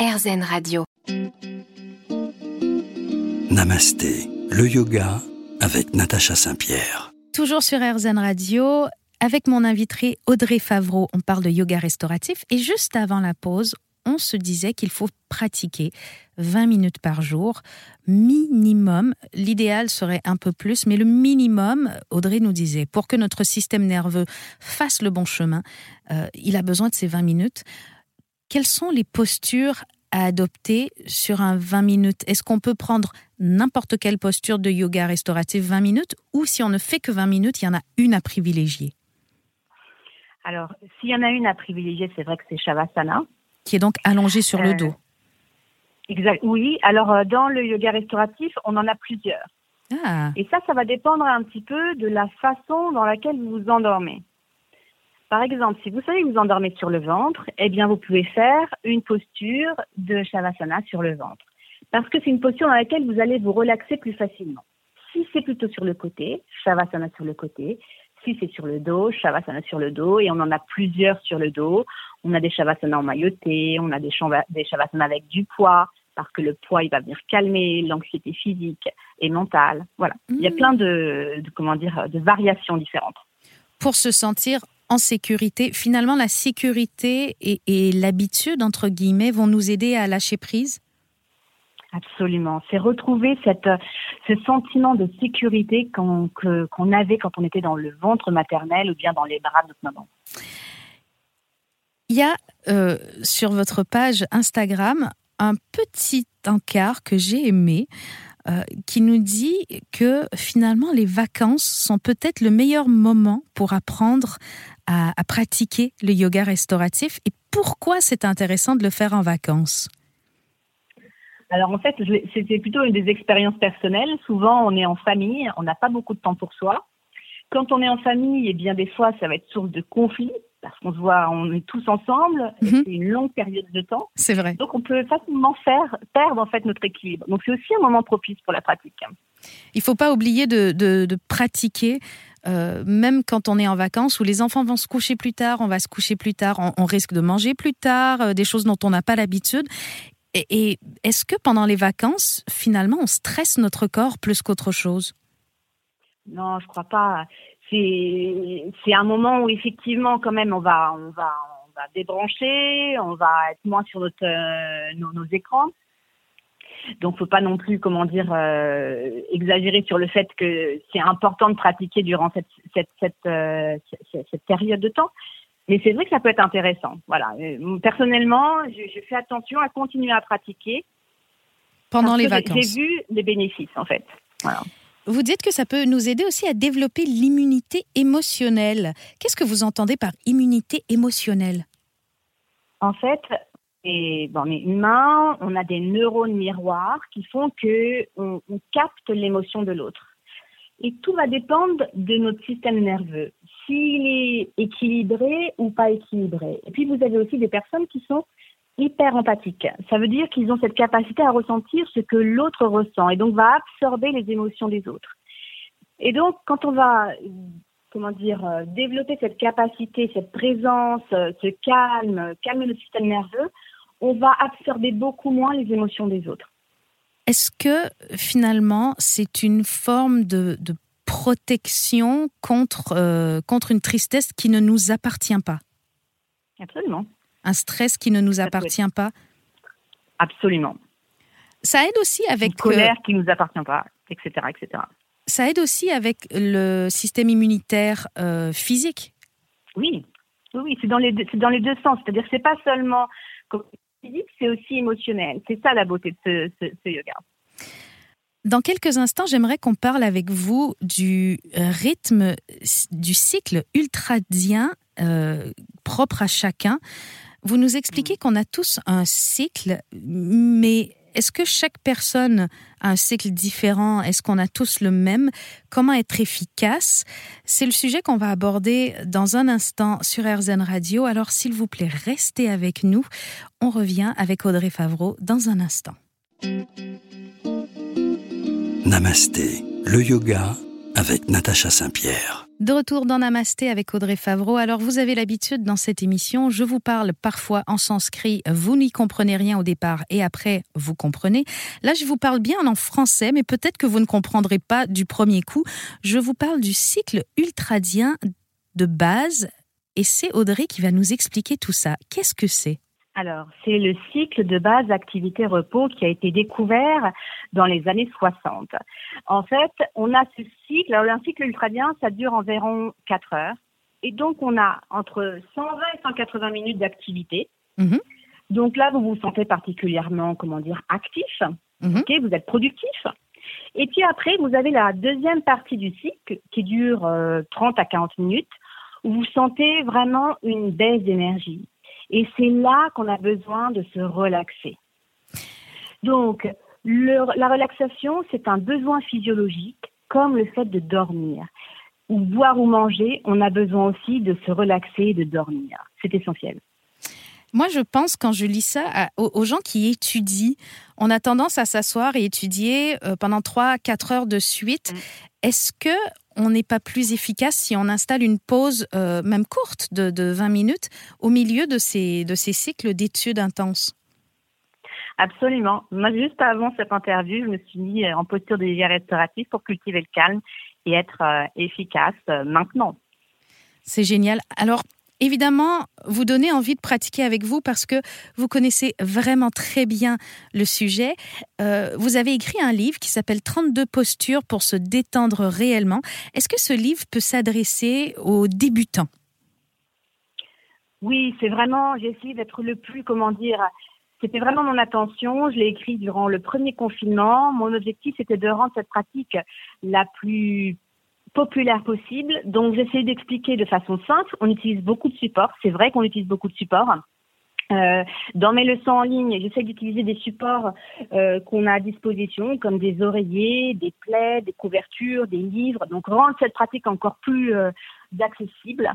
RZN Radio. Namasté, le yoga avec Natacha Saint-Pierre. Toujours sur RZN Radio, avec mon invité Audrey Favreau, on parle de yoga restauratif. Et juste avant la pause, on se disait qu'il faut pratiquer 20 minutes par jour, minimum. L'idéal serait un peu plus, mais le minimum, Audrey nous disait, pour que notre système nerveux fasse le bon chemin, euh, il a besoin de ces 20 minutes. Quelles sont les postures à adopter sur un 20 minutes? Est-ce qu'on peut prendre n'importe quelle posture de yoga restauratif 20 minutes ou si on ne fait que 20 minutes, il y en a une à privilégier? Alors, s'il y en a une à privilégier, c'est vrai que c'est Shavasana. Qui est donc allongée sur le Euh, dos. Exact. Oui, alors euh, dans le yoga restauratif, on en a plusieurs. Ah, Et ça, ça va dépendre un petit peu de la façon dans laquelle vous vous endormez. Par exemple, si vous savez que vous endormez sur le ventre, eh bien, vous pouvez faire une posture de Shavasana sur le ventre. Parce que c'est une posture dans laquelle vous allez vous relaxer plus facilement. Si c'est plutôt sur le côté, Shavasana sur le côté. Si c'est sur le dos, Shavasana sur le dos. Et on en a plusieurs sur le dos. On a des Shavasana en mailloté, on a des, des Shavasana avec du poids, parce que le poids, il va venir calmer l'anxiété physique et mentale. Voilà. Il y a Mhm. plein de, de, comment dire, de variations différentes. pour se sentir en sécurité. Finalement, la sécurité et, et l'habitude, entre guillemets, vont nous aider à lâcher prise? Absolument. C'est retrouver cette, ce sentiment de sécurité qu'on avait quand on était dans le ventre maternel ou bien dans les bras de notre maman. Il y a euh, sur votre page Instagram un petit encart que j'ai aimé euh, qui nous dit que finalement les vacances sont peut-être le meilleur moment pour apprendre à, pratiquer le yoga restauratif et pourquoi c'est intéressant de le faire en vacances? Alors en fait, c'était plutôt une des expériences personnelles. Souvent, on est en famille, on n'a pas beaucoup de temps pour soi. Quand on est en famille, eh bien des fois, ça va être source de conflit parce qu'on se voit, on est tous ensemble. Mhm. C'est une longue période de temps. C'est vrai. Donc on peut facilement faire perdre en fait notre équilibre. Donc c'est aussi un moment propice pour la pratique. Il faut pas oublier de, de- de pratiquer, euh, même quand on est en vacances, où les enfants vont se coucher plus tard, on va se coucher plus tard, on, on risque de manger plus tard, euh, des choses dont on n'a pas l'habitude. Et, et est-ce que pendant les vacances, finalement, on stresse notre corps plus qu'autre chose? Non, je crois pas. C'est un moment où effectivement quand même on va on va on va débrancher, on va être moins sur notre euh, nos, nos écrans. Donc faut pas non plus comment dire euh, exagérer sur le fait que c'est important de pratiquer durant cette cette cette, euh, cette, cette période de temps. Mais c'est vrai que ça peut être intéressant. Voilà. Personnellement, je, je fais attention à continuer à pratiquer pendant les vacances J'ai vu les bénéfices en fait. Voilà. Vous dites que ça peut nous aider aussi à développer l'immunité émotionnelle. Qu'est-ce que vous entendez par immunité émotionnelle? En fait, et dans les humains, on a des neurones miroirs qui font que on, on capte l'émotion de l'autre. Et tout va dépendre de notre système nerveux, s'il est équilibré ou pas équilibré. Et puis vous avez aussi des personnes qui sont hyper empathiques. Ça veut dire qu'ils ont cette capacité à ressentir ce que l'autre ressent et donc va absorber les émotions des autres. Et donc quand on va comment dire, euh, développer cette capacité, cette présence, euh, ce calme, euh, calmer le système nerveux, on va absorber beaucoup moins les émotions des autres. Est-ce que finalement c'est une forme de, de protection contre, euh, contre une tristesse qui ne nous appartient pas? Absolument. Un stress qui ne nous appartient pas Absolument. Ça aide aussi avec, Une colère euh, qui nous appartient pas, etc., etc. ça aide aussi avec le système immunitaire euh, physique. Oui, oui, c'est dans les deux, dans les deux sens. C'est-à-dire que c'est pas seulement physique, c'est aussi émotionnel. C'est ça la beauté de ce, ce- ce yoga. Dans quelques instants, j'aimerais qu'on parle avec vous du rythme, du cycle ultradien euh, propre à chacun. Vous nous expliquez qu'on a tous un cycle, mais est-ce que chaque personne a un cycle différent? Est-ce qu'on a tous le même? Comment être efficace? C'est le sujet qu'on va aborder dans un instant sur RZN Radio. Alors, s'il vous plaît, restez avec nous. On revient avec Audrey Favreau dans un instant. Namasté, le yoga avec Natacha Saint-Pierre. De retour dans Namasté avec Audrey Favreau. Alors, vous avez l'habitude dans cette émission, je vous parle parfois en sanskrit, vous n'y comprenez rien au départ et après, vous comprenez. Là, je vous parle bien en français, mais peut-être que vous ne comprendrez pas du premier coup. Je vous parle du cycle ultradien de base et c'est Audrey qui va nous expliquer tout ça. Qu'est-ce que c'est? Alors, c'est le cycle de base activité-repos qui a été découvert dans les années 60. En fait, on a ce cycle, alors un cycle ultradien, ça dure environ 4 heures. Et donc, on a entre 120 et 180 minutes d'activité. Mhm. Donc là, vous vous sentez particulièrement, comment dire, actif. Mhm. vous êtes productif. Et puis après, vous avez la deuxième partie du cycle qui dure 30 euh, à 40 minutes, où vous sentez vraiment une baisse d'énergie. Et c'est là qu'on a besoin de se relaxer. Donc, la relaxation, c'est un besoin physiologique, comme le fait de dormir. Ou boire ou manger, on a besoin aussi de se relaxer et de dormir. C'est essentiel. Moi, je pense, quand je lis ça, aux, gens qui étudient, on a tendance à s'asseoir et étudier euh, pendant 3-4 heures de suite. Mm. Est-ce que on n'est pas plus efficace si on installe une pause, euh, même courte, de, de, 20 minutes, au milieu de ces, de ces cycles d'études intenses Absolument. Moi, juste avant cette interview, je me suis mis en posture de vie restaurative pour cultiver le calme et être euh, efficace euh, maintenant. C'est génial. Alors, évidemment vous donner envie de pratiquer avec vous parce que vous connaissez vraiment très bien le sujet. Euh, vous avez écrit un livre qui s'appelle 32 postures pour se détendre réellement. Est-ce que ce livre peut s'adresser aux débutants? Oui, c'est vraiment, j'ai essayé d'être le plus, comment dire, c'était vraiment mon attention. Je l'ai écrit durant le premier confinement. Mon objectif, c'était de rendre cette pratique la plus populaire possible. Donc, j'essaie d'expliquer de façon simple. On utilise beaucoup de supports. C'est vrai qu'on utilise beaucoup de supports. Euh, dans mes leçons en ligne, j'essaie d'utiliser des supports euh, qu'on a à disposition, comme des oreillers, des plaies, des couvertures, des livres. Donc, rendre cette pratique encore plus euh, accessible.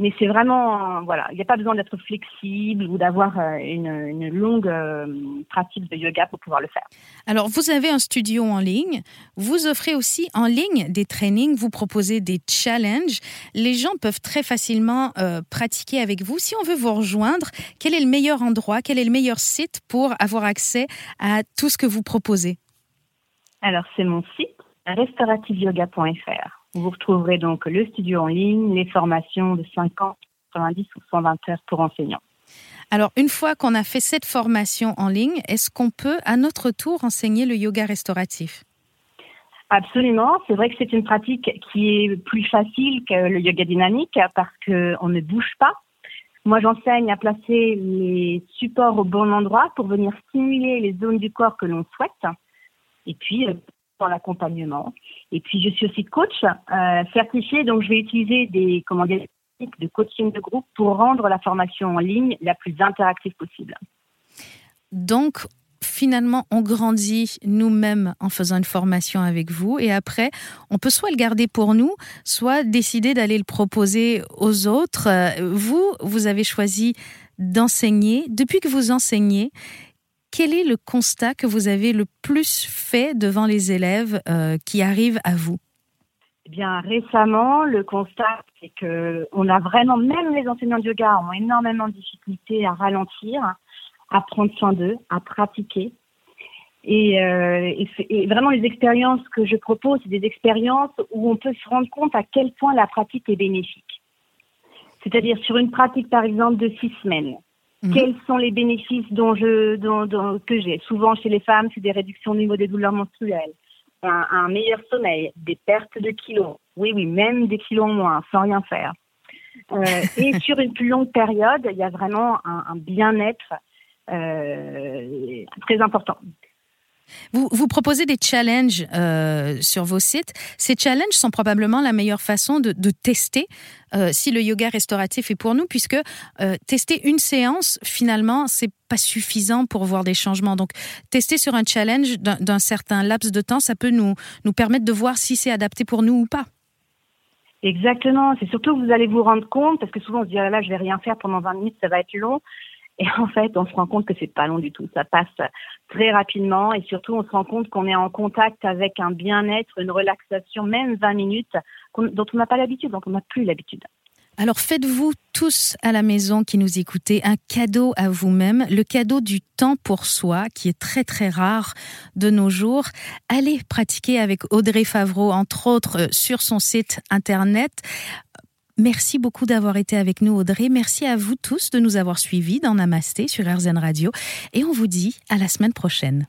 Mais c'est vraiment, voilà, il n'y a pas besoin d'être flexible ou d'avoir euh, une, longue euh, pratique de yoga pour pouvoir le faire. Alors, vous avez un studio en ligne. Vous offrez aussi en ligne des trainings. Vous proposez des challenges. Les gens peuvent très facilement euh, pratiquer avec vous. Si on veut vous rejoindre, quel est le meilleur endroit, quel est le meilleur site pour avoir accès à tout ce que vous proposez? Alors, c'est mon site restaurativeyoga.fr. Vous retrouverez donc le studio en ligne, les formations de 50, 90 ou 120 heures pour enseignants. Alors, une fois qu'on a fait cette formation en ligne, est-ce qu'on peut à notre tour enseigner le yoga restauratif? Absolument. C'est vrai que c'est une pratique qui est plus facile que le yoga dynamique parce qu'on ne bouge pas. Moi, j'enseigne à placer les supports au bon endroit pour venir stimuler les zones du corps que l'on souhaite. Et puis, euh, dans l'accompagnement. Et puis, je suis aussi coach euh, certifié, donc je vais utiliser des comment de coaching de groupe pour rendre la formation en ligne la plus interactive possible. Donc, finalement, on grandit nous-mêmes en faisant une formation avec vous et après, on peut soit le garder pour nous, soit décider d'aller le proposer aux autres. Euh, vous, vous avez choisi d'enseigner. Depuis que vous enseignez, quel est le constat que vous avez le plus fait devant les élèves euh, qui arrivent à vous? Eh bien, récemment, le constat, c'est que on a vraiment, même les enseignants de yoga ont énormément de difficultés à ralentir, à prendre soin d'eux, à pratiquer. Euh, et, vraiment, les expériences que je propose, c'est des expériences où on peut se rendre compte à quel point la pratique est bénéfique. C'est-à-dire sur une pratique, par exemple, de six semaines, Mhm. Quels sont les bénéfices dont je, dont, que j'ai? Souvent chez les femmes, c'est des réductions au niveau des douleurs menstruelles, un, meilleur sommeil, des pertes de kilos. Oui, oui, même des kilos en moins, sans rien faire. Euh, et sur une plus longue période, il y a vraiment un, bien-être euh, très important. Vous, proposez des challenges euh, sur vos sites. Ces challenges sont probablement la meilleure façon de, tester euh, si le yoga restauratif est pour nous, puisque euh, tester une séance, finalement, c'est pas suffisant pour voir des changements. Donc, tester sur un challenge d'un certain laps de temps, ça peut nous, nous permettre de voir si c'est adapté pour nous ou pas. Exactement. C'est surtout que vous allez vous rendre compte, parce que souvent on se dit, ah là, je vais rien faire pendant 20 minutes, ça va être long. Et en fait, on se rend compte que c'est pas long du tout. Ça passe très rapidement et surtout, on se rend compte qu'on est en contact avec un bien-être, une relaxation, même 20 minutes dont on n'a pas l'habitude, dont on n'a plus l'habitude. Alors faites-vous tous à la maison qui nous écoutez un cadeau à vous-même, le cadeau du temps pour soi qui est très très rare de nos jours. Allez pratiquer avec Audrey Favreau, entre autres, euh, sur son site internet. Merci beaucoup d'avoir été avec nous, Audrey. Merci à vous tous de nous avoir suivis dans Namasté sur RZN Radio. Et on vous dit à la semaine prochaine.